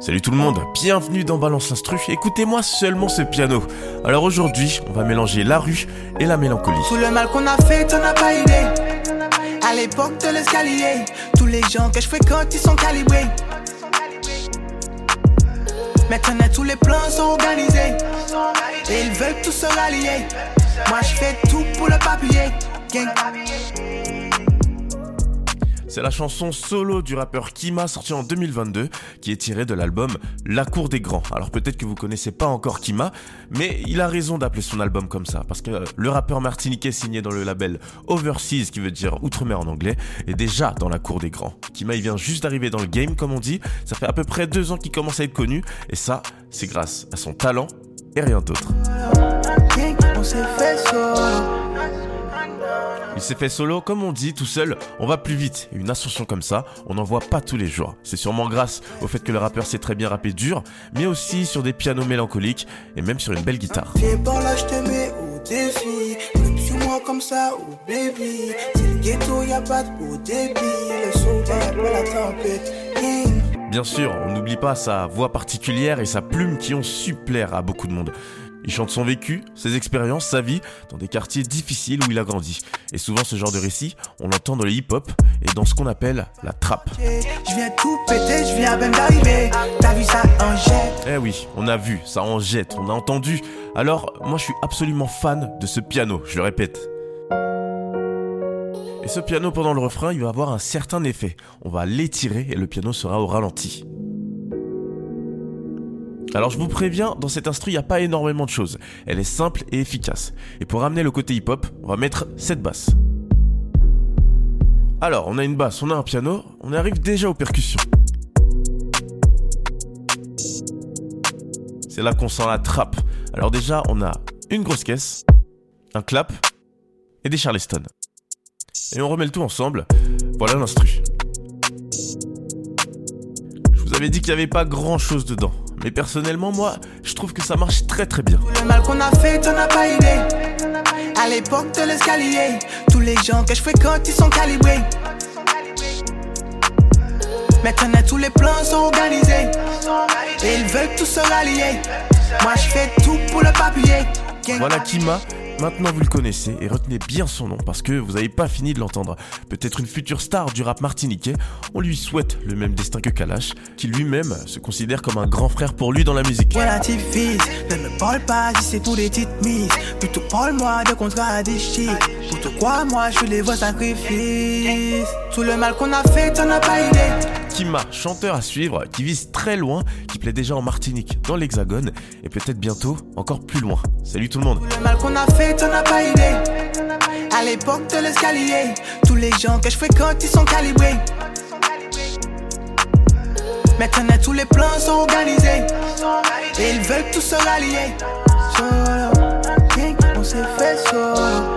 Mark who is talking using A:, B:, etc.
A: Salut tout le monde, bienvenue dans Balance l'Instru. Écoutez-moi seulement ce piano. Alors aujourd'hui, on va mélanger la rue et la mélancolie.
B: Tout le mal qu'on a fait, t'en as pas idée. À l'époque de l'escalier, tous les gens que je fréquente, ils sont calibrés. Maintenant, tous les plans sont organisés. Et ils veulent tous se rallier. Moi, je fais tout pour le papier. Gang.
A: C'est la chanson solo du rappeur Kima sortie en 2022 qui est tirée de l'album La Cour des Grands. Alors peut-être que vous connaissez pas encore Kima, mais il a raison d'appeler son album comme ça parce que le rappeur martiniquais signé dans le label Overseas qui veut dire Outre-mer en anglais est déjà dans la Cour des Grands. Kima il vient juste d'arriver dans le game comme on dit, ça fait à peu près deux ans qu'il commence à être connu et ça c'est grâce à son talent et rien d'autre. Il s'est fait solo, comme on dit, tout seul, on va plus vite. Et une ascension comme ça, on n'en voit pas tous les jours. C'est sûrement grâce au fait que le rappeur sait très bien rapper dur, mais aussi sur des pianos mélancoliques et même sur une belle guitare.
B: Viens par là, je te mets au défi. Flip sur moi comme ça, oh baby. C'est le ghetto, y a pas de beau débit. Le soleil après la tempête. Gang.
A: Bien sûr, on n'oublie pas sa voix particulière et sa plume qui ont su plaire à beaucoup de monde. Il chante son vécu, ses expériences, sa vie, dans des quartiers difficiles où il a grandi. Et souvent ce genre de récit, on l'entend dans le hip-hop et dans ce qu'on appelle la trappe.
B: Je viens tout péter, je viens à peine d'arriver. T'as vu ça en jet?
A: Eh oui, on a vu, ça en jette, on a entendu. Alors, moi je suis absolument fan de ce piano, je le répète. Et ce piano pendant le refrain, il va avoir un certain effet. On va l'étirer et le piano sera au ralenti. Alors je vous préviens, dans cet instru, il n'y a pas énormément de choses. Elle est simple et efficace. Et pour ramener le côté hip-hop, on va mettre cette basse. Alors, on a une basse, on a un piano, on arrive déjà aux percussions. C'est là qu'on sent la trappe. Alors déjà, on a une grosse caisse, un clap et des charleston. Et on remet le tout ensemble. Voilà l'instru. Je vous avais dit qu'il n'y avait pas grand chose dedans. Mais personnellement, moi, je trouve que ça marche très très bien.
B: Tout le mal qu'on a fait, t'en as pas idée. À l'époque de l'escalier, tous les gens que je fréquente, ils sont calibrés. Maintenant, tous les plans sont organisés. Et ils veulent tous se rallier. Moi, je fais tout pour le papier.
A: Voilà Kima. Maintenant vous le connaissez et retenez bien son nom parce que vous n'avez pas fini de l'entendre. Peut-être une future star du rap martiniquais, on lui souhaite le même destin que Kalash, qui lui-même se considère comme un grand frère pour lui dans la musique.
B: Relativise, ne me parle pas si c'est pour des petites mises. Plutôt parle-moi de shit. Pour toi, quoi, moi, je les vois sacrifices. Tout le mal qu'on a fait, t'en as pas idée.
A: Kima, chanteur à suivre, qui vise très loin, qui plaît déjà en Martinique, dans l'Hexagone, et peut-être bientôt encore plus loin. Salut tout le monde.
B: Le mal qu'on a fait, on n'a pas idée. À l'époque de l'escalier, tous les gens que je fréquente, ils sont calibrés. Maintenant tous les plans sont organisés Et ils veulent tous se rallier Solo, on s'est fait solo